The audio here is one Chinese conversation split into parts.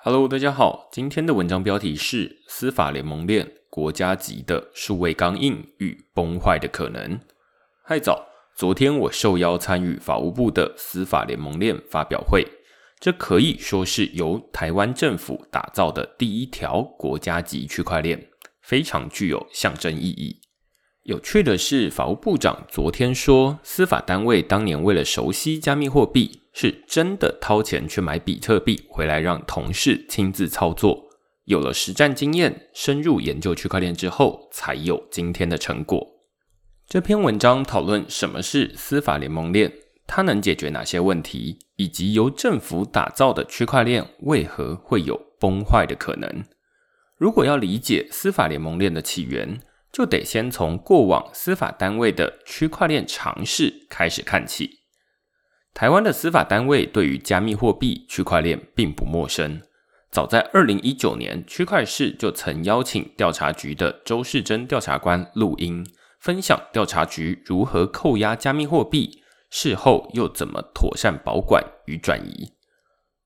Hello，大家好，今天的文章标题是“司法联盟链国家级的数位钢印与崩坏的可能”。嗨早，昨天我受邀参与法务部的司法联盟链发表会，这可以说是由台湾政府打造的第一条国家级区块链，非常具有象征意义。有趣的是，法务部长昨天说，司法单位当年为了熟悉加密货币，是真的掏钱去买比特币回来，让同事亲自操作。有了实战经验，深入研究区块链之后，才有今天的成果。这篇文章讨论什么是司法联盟链，它能解决哪些问题，以及由政府打造的区块链为何会有崩坏的可能。如果要理解司法联盟链的起源，就得先从过往司法单位的区块链尝试开始看起。台湾的司法单位对于加密货币区块链并不陌生，早在二零一九年，区块市就曾邀请调查局的周世珍调查官录音，分享调查局如何扣押加密货币，事后又怎么妥善保管与转移。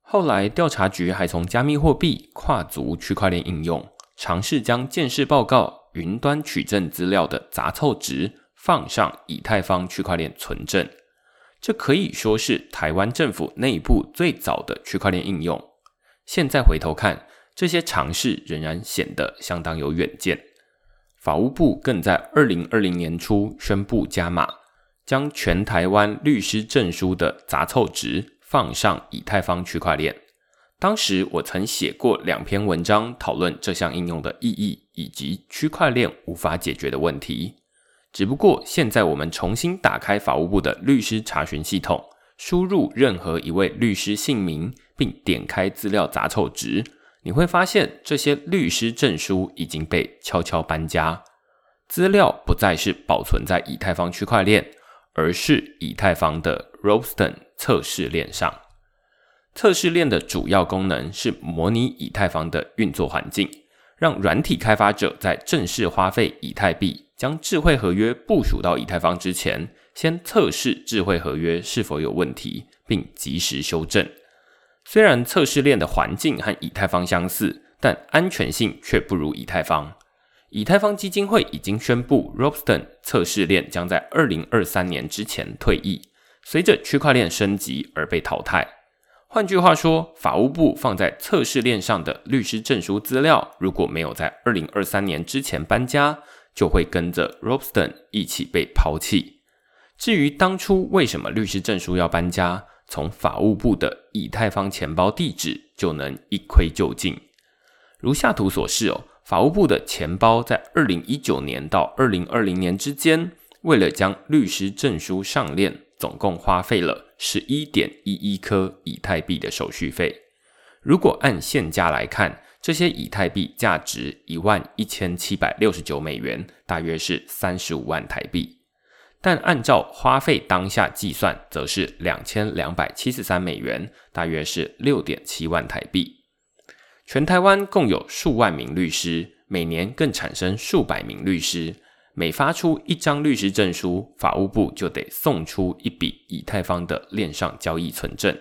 后来，调查局还从加密货币跨足区块链应用，尝试将建市报告。云端取证资料的杂凑值放上以太坊区块链存证，这可以说是台湾政府内部最早的区块链应用。现在回头看，这些尝试仍然显得相当有远见。法务部更在二零二零年初宣布加码，将全台湾律师证书的杂凑值放上以太坊区块链。当时我曾写过两篇文章，讨论这项应用的意义以及区块链无法解决的问题。只不过现在我们重新打开法务部的律师查询系统，输入任何一位律师姓名，并点开资料杂凑值，你会发现这些律师证书已经被悄悄搬家，资料不再是保存在以太坊区块链，而是以太坊的 r o b s t o n 测试链上。测试链的主要功能是模拟以太坊的运作环境，让软体开发者在正式花费以太币将智慧合约部署到以太坊之前，先测试智慧合约是否有问题，并及时修正。虽然测试链的环境和以太坊相似，但安全性却不如以太坊。以太坊基金会已经宣布 r o b s t o n 测试链将在二零二三年之前退役，随着区块链升级而被淘汰。换句话说，法务部放在测试链上的律师证书资料，如果没有在二零二三年之前搬家，就会跟着 r o b s t o n 一起被抛弃。至于当初为什么律师证书要搬家，从法务部的以太坊钱包地址就能一窥究竟。如下图所示哦，法务部的钱包在二零一九年到二零二零年之间，为了将律师证书上链。总共花费了十一点一一颗以太币的手续费。如果按现价来看，这些以太币价值一万一千七百六十九美元，大约是三十五万台币。但按照花费当下计算，则是两千两百七十三美元，大约是六点七万台币。全台湾共有数万名律师，每年更产生数百名律师。每发出一张律师证书，法务部就得送出一笔以太坊的链上交易存证。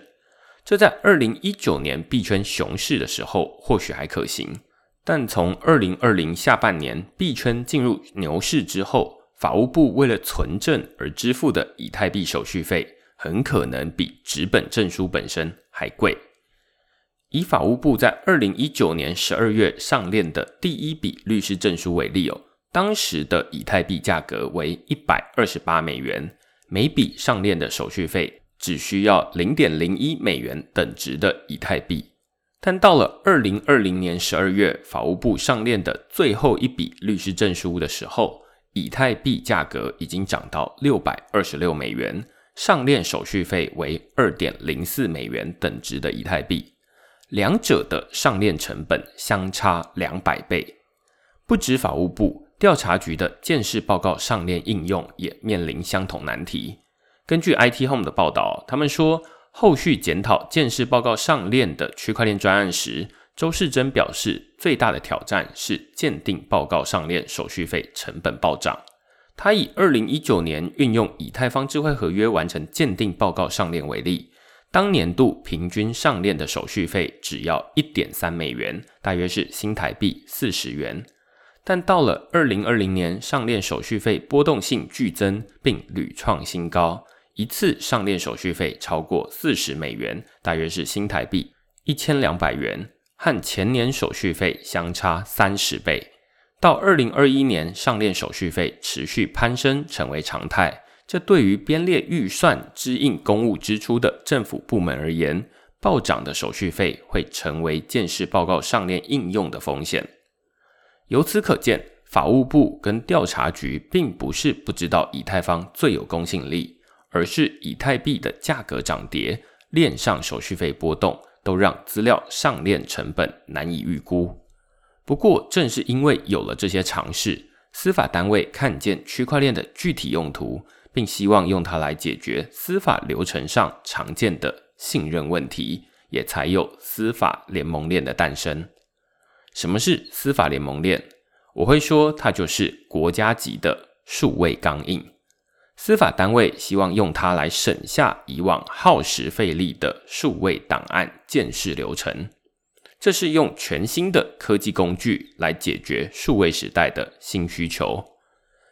这在二零一九年币圈熊市的时候或许还可行，但从二零二零下半年币圈进入牛市之后，法务部为了存证而支付的以太币手续费，很可能比纸本证书本身还贵。以法务部在二零一九年十二月上链的第一笔律师证书为例哦。当时的以太币价格为一百二十八美元，每笔上链的手续费只需要零点零一美元等值的以太币。但到了二零二零年十二月，法务部上链的最后一笔律师证书的时候，以太币价格已经涨到六百二十六美元，上链手续费为二点零四美元等值的以太币，两者的上链成本相差两百倍。不止法务部。调查局的建市报告上链应用也面临相同难题。根据 IT Home 的报道，他们说，后续检讨建市报告上链的区块链专案时，周世珍表示，最大的挑战是鉴定报告上链手续费成本暴涨。他以二零一九年运用以太坊智慧合约完成鉴定报告上链为例，当年度平均上链的手续费只要一点三美元，大约是新台币四十元。但到了二零二零年，上链手续费波动性剧增，并屡创新高，一次上链手续费超过四十美元，大约是新台币一千两百元，和前年手续费相差三十倍。到二零二一年，上链手续费持续攀升，成为常态。这对于编列预算、支应公务支出的政府部门而言，暴涨的手续费会成为建设报告上链应用的风险。由此可见，法务部跟调查局并不是不知道以太坊最有公信力，而是以太币的价格涨跌、链上手续费波动，都让资料上链成本难以预估。不过，正是因为有了这些尝试，司法单位看见区块链的具体用途。并希望用它来解决司法流程上常见的信任问题，也才有司法联盟链的诞生。什么是司法联盟链？我会说，它就是国家级的数位钢印。司法单位希望用它来省下以往耗时费力的数位档案建设流程。这是用全新的科技工具来解决数位时代的新需求。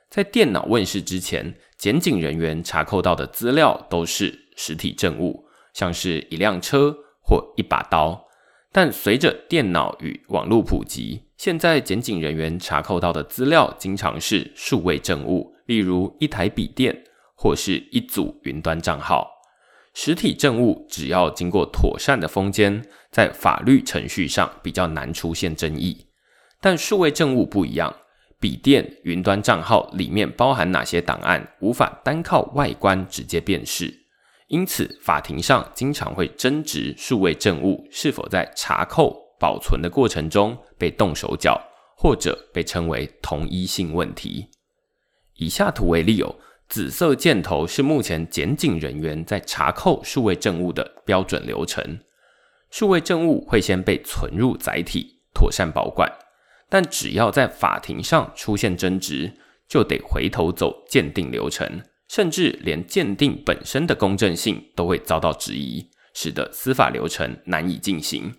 在电脑问世之前。检警人员查扣到的资料都是实体证物，像是一辆车或一把刀。但随着电脑与网络普及，现在检警人员查扣到的资料经常是数位证物，例如一台笔电或是一组云端账号。实体证物只要经过妥善的封缄，在法律程序上比较难出现争议。但数位证物不一样。笔电、云端账号里面包含哪些档案，无法单靠外观直接辨识，因此法庭上经常会争执数位证物是否在查扣、保存的过程中被动手脚，或者被称为同一性问题。以下图为例，哦，紫色箭头是目前检警人员在查扣数位证物的标准流程，数位证物会先被存入载体，妥善保管。但只要在法庭上出现争执，就得回头走鉴定流程，甚至连鉴定本身的公正性都会遭到质疑，使得司法流程难以进行。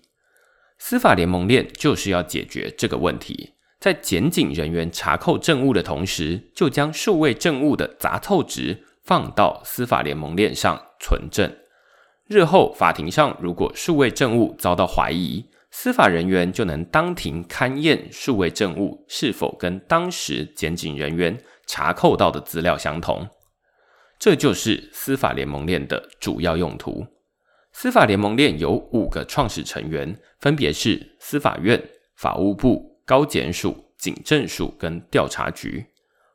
司法联盟链就是要解决这个问题，在检警人员查扣证物的同时，就将数位证物的杂凑值放到司法联盟链上存证。日后法庭上如果数位证物遭到怀疑，司法人员就能当庭勘验数位证物是否跟当时检警人员查扣到的资料相同，这就是司法联盟链的主要用途。司法联盟链有五个创始成员，分别是司法院、法务部、高检署、警政署跟调查局。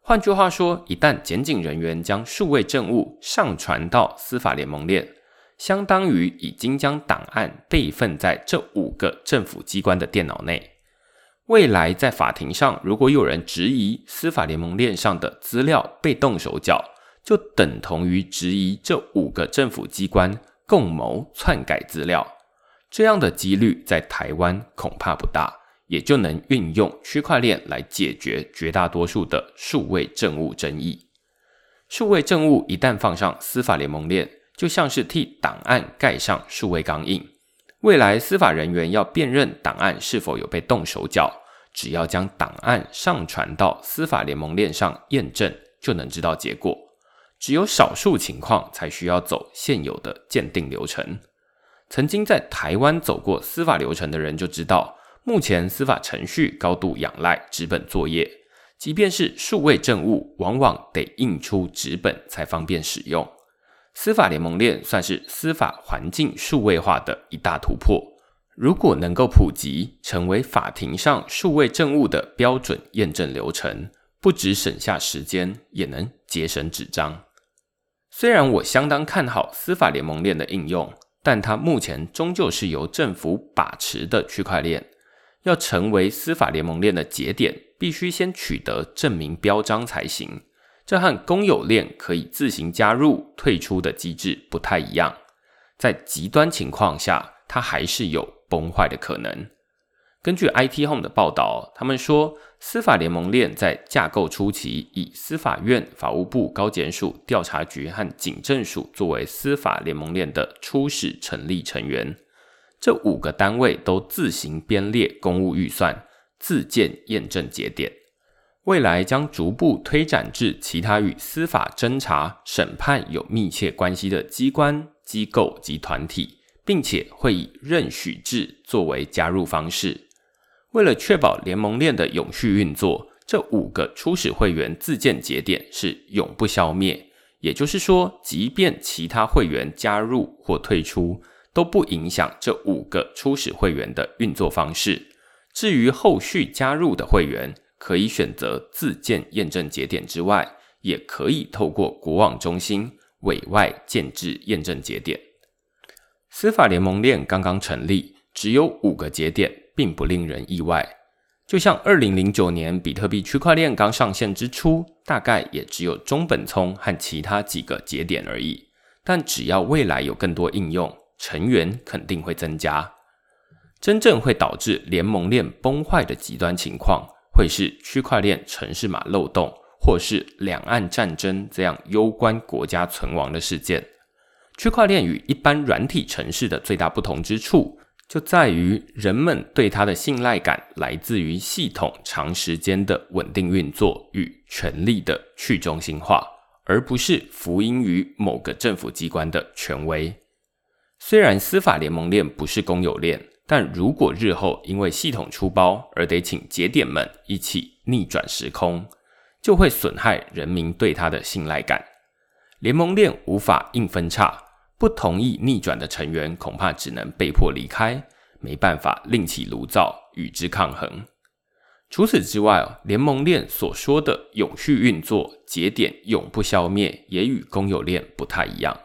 换句话说，一旦检警人员将数位证物上传到司法联盟链，相当于已经将档案备份在这五个政府机关的电脑内。未来在法庭上，如果有人质疑司法联盟链上的资料被动手脚，就等同于质疑这五个政府机关共谋篡改资料。这样的几率在台湾恐怕不大，也就能运用区块链来解决绝大多数的数位政务争议。数位政务一旦放上司法联盟链，就像是替档案盖上数位钢印，未来司法人员要辨认档案是否有被动手脚，只要将档案上传到司法联盟链上验证，就能知道结果。只有少数情况才需要走现有的鉴定流程。曾经在台湾走过司法流程的人就知道，目前司法程序高度仰赖纸本作业，即便是数位证物，往往得印出纸本才方便使用。司法联盟链算是司法环境数位化的一大突破。如果能够普及，成为法庭上数位证物的标准验证流程，不只省下时间，也能节省纸张。虽然我相当看好司法联盟链的应用，但它目前终究是由政府把持的区块链。要成为司法联盟链的节点，必须先取得证明标章才行。这和公有链可以自行加入、退出的机制不太一样，在极端情况下，它还是有崩坏的可能。根据 IT Home 的报道，他们说，司法联盟链在架构初期以司法院、法务部、高检署、调查局和警政署作为司法联盟链的初始成立成员。这五个单位都自行编列公务预算，自建验证节点。未来将逐步推展至其他与司法侦查、审判有密切关系的机关、机构及团体，并且会以任许制作为加入方式。为了确保联盟链的永续运作，这五个初始会员自建节点是永不消灭。也就是说，即便其他会员加入或退出，都不影响这五个初始会员的运作方式。至于后续加入的会员，可以选择自建验证节点之外，也可以透过国网中心委外建制验证节点。司法联盟链刚刚成立，只有五个节点。并不令人意外，就像二零零九年比特币区块链刚上线之初，大概也只有中本聪和其他几个节点而已。但只要未来有更多应用，成员肯定会增加。真正会导致联盟链崩坏的极端情况，会是区块链城市码漏洞，或是两岸战争这样攸关国家存亡的事件。区块链与一般软体城市的最大不同之处。就在于人们对它的信赖感来自于系统长时间的稳定运作与权力的去中心化，而不是福音于某个政府机关的权威。虽然司法联盟链不是公有链，但如果日后因为系统出包而得请节点们一起逆转时空，就会损害人民对它的信赖感。联盟链无法硬分叉。不同意逆转的成员恐怕只能被迫离开，没办法另起炉灶与之抗衡。除此之外，联盟链所说的永续运作、节点永不消灭，也与公有链不太一样。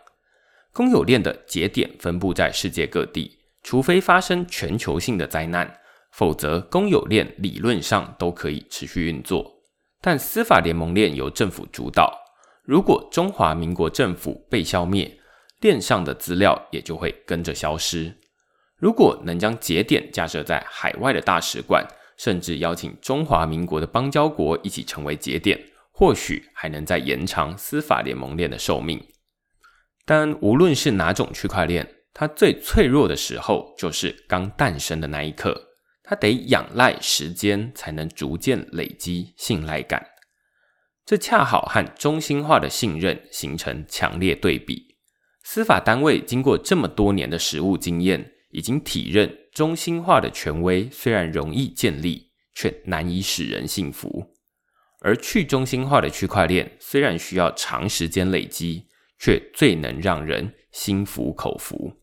公有链的节点分布在世界各地，除非发生全球性的灾难，否则公有链理论上都可以持续运作。但司法联盟链由政府主导，如果中华民国政府被消灭，链上的资料也就会跟着消失。如果能将节点架设在海外的大使馆，甚至邀请中华民国的邦交国一起成为节点，或许还能再延长司法联盟链的寿命。但无论是哪种区块链，它最脆弱的时候就是刚诞生的那一刻，它得仰赖时间才能逐渐累积信赖感。这恰好和中心化的信任形成强烈对比。司法单位经过这么多年的实务经验，已经体认中心化的权威虽然容易建立，却难以使人信服；而去中心化的区块链虽然需要长时间累积，却最能让人心服口服。